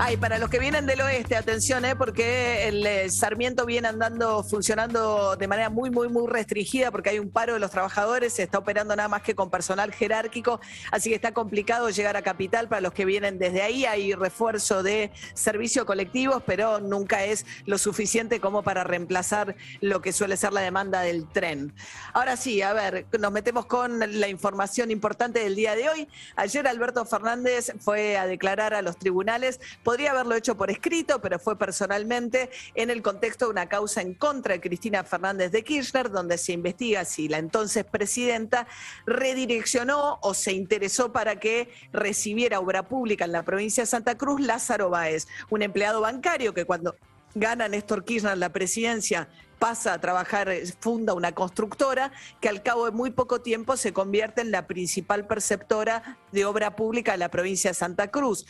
Ay, para los que vienen del oeste, atención, ¿eh? porque el eh, Sarmiento viene andando, funcionando de manera muy, muy, muy restringida, porque hay un paro de los trabajadores, se está operando nada más que con personal jerárquico, así que está complicado llegar a Capital para los que vienen desde ahí. Hay refuerzo de servicios colectivos, pero nunca es lo suficiente como para reemplazar lo que suele ser la demanda del tren. Ahora sí, a ver, nos metemos con la información importante del día de hoy. Ayer Alberto Fernández fue a declarar a los tribunales Podría haberlo hecho por escrito, pero fue personalmente en el contexto de una causa en contra de Cristina Fernández de Kirchner, donde se investiga si la entonces presidenta redireccionó o se interesó para que recibiera obra pública en la provincia de Santa Cruz Lázaro Báez, un empleado bancario que cuando gana Néstor Kirchner la presidencia pasa a trabajar, eh, funda una constructora que al cabo de muy poco tiempo se convierte en la principal perceptora de obra pública de la provincia de Santa Cruz,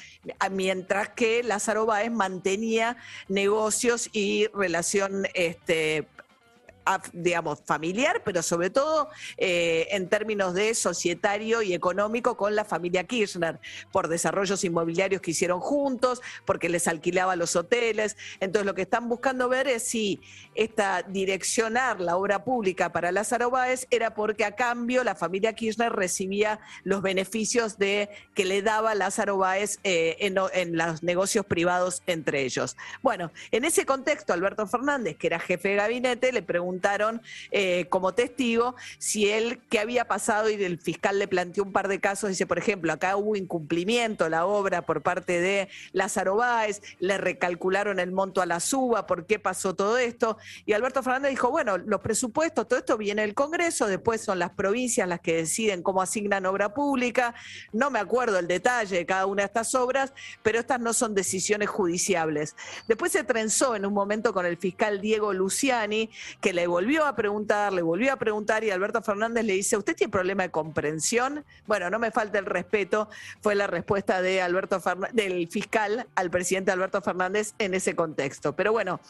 mientras que Lázaro Báez mantenía negocios y relación este, digamos, familiar, pero sobre todo eh, en términos de societario y económico con la familia Kirchner, por desarrollos inmobiliarios que hicieron juntos, porque les alquilaba los hoteles. Entonces lo que están buscando ver es si esta direccionar la obra pública para Lázaro Báez era porque a cambio la familia Kirchner recibía los beneficios de que le daba Lázaro Báez eh, en, en los negocios privados entre ellos. Bueno, en ese contexto, Alberto Fernández, que era jefe de gabinete, le preguntó preguntaron eh, como testigo si él, qué había pasado y el fiscal le planteó un par de casos, dice, por ejemplo, acá hubo incumplimiento la obra por parte de Lázaro Báez, le recalcularon el monto a la suba, ¿por qué pasó todo esto? Y Alberto Fernández dijo, bueno, los presupuestos, todo esto viene del Congreso, después son las provincias las que deciden cómo asignan obra pública, no me acuerdo el detalle de cada una de estas obras, pero estas no son decisiones judiciables. Después se trenzó en un momento con el fiscal Diego Luciani, que le volvió a preguntar, le volvió a preguntar y Alberto Fernández le dice, ¿usted tiene problema de comprensión? Bueno, no me falta el respeto, fue la respuesta de Alberto del fiscal al presidente Alberto Fernández en ese contexto. Pero bueno,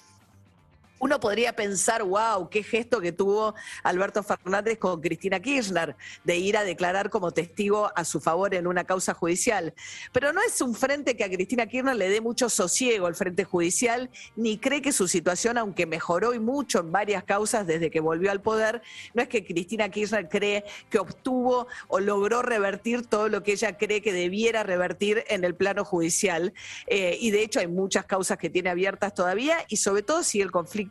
uno podría pensar, wow, qué gesto que tuvo Alberto Fernández con Cristina Kirchner de ir a declarar como testigo a su favor en una causa judicial. Pero no es un frente que a Cristina Kirchner le dé mucho sosiego al frente judicial, ni cree que su situación, aunque mejoró y mucho en varias causas desde que volvió al poder, no es que Cristina Kirchner cree que obtuvo o logró revertir todo lo que ella cree que debiera revertir en el plano judicial. Eh, y de hecho hay muchas causas que tiene abiertas todavía y sobre todo si el conflicto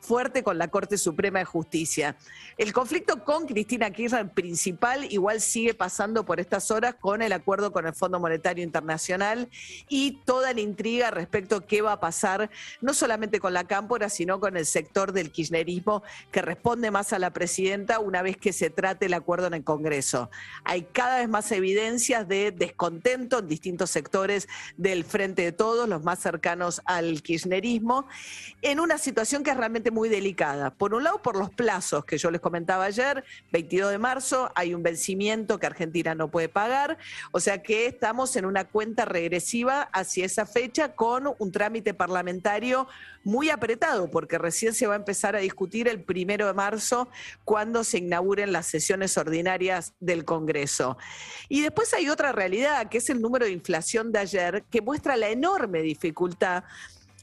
fuerte con la Corte Suprema de Justicia. El conflicto con Cristina Kirchner principal igual sigue pasando por estas horas con el acuerdo con el Fondo Monetario Internacional y toda la intriga respecto a qué va a pasar, no solamente con la cámpora, sino con el sector del kirchnerismo que responde más a la presidenta una vez que se trate el acuerdo en el Congreso. Hay cada vez más evidencias de descontento en distintos sectores del Frente de Todos, los más cercanos al kirchnerismo, en una situación que es realmente muy delicada. Por un lado, por los plazos que yo les comentaba ayer, 22 de marzo, hay un vencimiento que Argentina no puede pagar, o sea que estamos en una cuenta regresiva hacia esa fecha con un trámite parlamentario muy apretado, porque recién se va a empezar a discutir el primero de marzo cuando se inauguren las sesiones ordinarias del Congreso. Y después hay otra realidad, que es el número de inflación de ayer, que muestra la enorme dificultad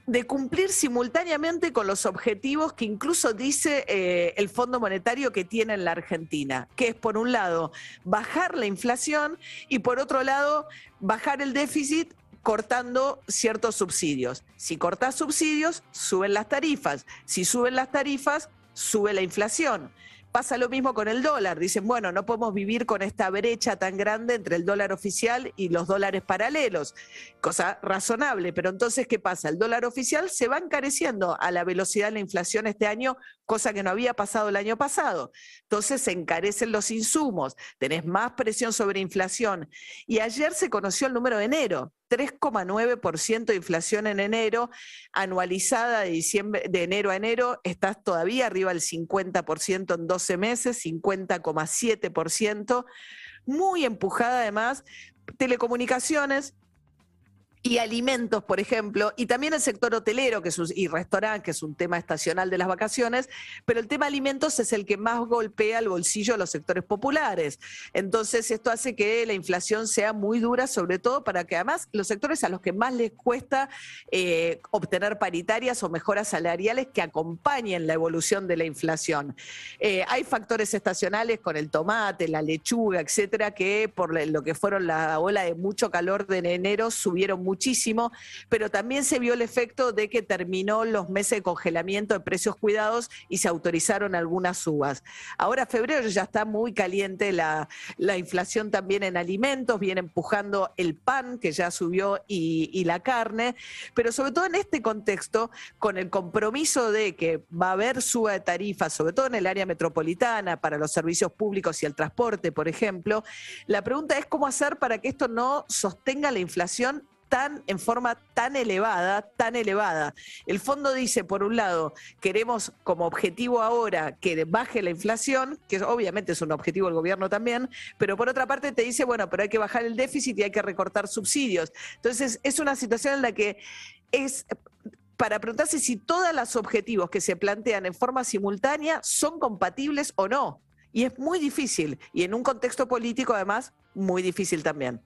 de cumplir simultáneamente con los objetivos que incluso dice eh, el Fondo Monetario que tiene en la Argentina, que es por un lado bajar la inflación y por otro lado bajar el déficit cortando ciertos subsidios. Si cortas subsidios, suben las tarifas. Si suben las tarifas, sube la inflación. Pasa lo mismo con el dólar. Dicen, bueno, no podemos vivir con esta brecha tan grande entre el dólar oficial y los dólares paralelos. Cosa razonable, pero entonces, ¿qué pasa? El dólar oficial se va encareciendo a la velocidad de la inflación este año, cosa que no había pasado el año pasado. Entonces se encarecen los insumos, tenés más presión sobre inflación. Y ayer se conoció el número de enero. 3,9% de inflación en enero, anualizada de, de enero a enero, estás todavía arriba del 50% en 12 meses, 50,7%, muy empujada además, telecomunicaciones, y alimentos, por ejemplo, y también el sector hotelero que es y restaurante, que es un tema estacional de las vacaciones, pero el tema alimentos es el que más golpea el bolsillo de los sectores populares. Entonces, esto hace que la inflación sea muy dura, sobre todo para que además los sectores a los que más les cuesta eh, obtener paritarias o mejoras salariales que acompañen la evolución de la inflación. Eh, hay factores estacionales con el tomate, la lechuga, etcétera, que por lo que fueron la ola de mucho calor de enero subieron mucho muchísimo, pero también se vio el efecto de que terminó los meses de congelamiento de precios cuidados y se autorizaron algunas subas. Ahora febrero ya está muy caliente la, la inflación también en alimentos, viene empujando el pan que ya subió y, y la carne, pero sobre todo en este contexto, con el compromiso de que va a haber suba de tarifas, sobre todo en el área metropolitana, para los servicios públicos y el transporte, por ejemplo, la pregunta es cómo hacer para que esto no sostenga la inflación tan en forma tan elevada, tan elevada. El fondo dice, por un lado, queremos como objetivo ahora que baje la inflación, que obviamente es un objetivo del gobierno también, pero por otra parte te dice, bueno, pero hay que bajar el déficit y hay que recortar subsidios. Entonces, es una situación en la que es para preguntarse si todos los objetivos que se plantean en forma simultánea son compatibles o no. Y es muy difícil, y en un contexto político además, muy difícil también.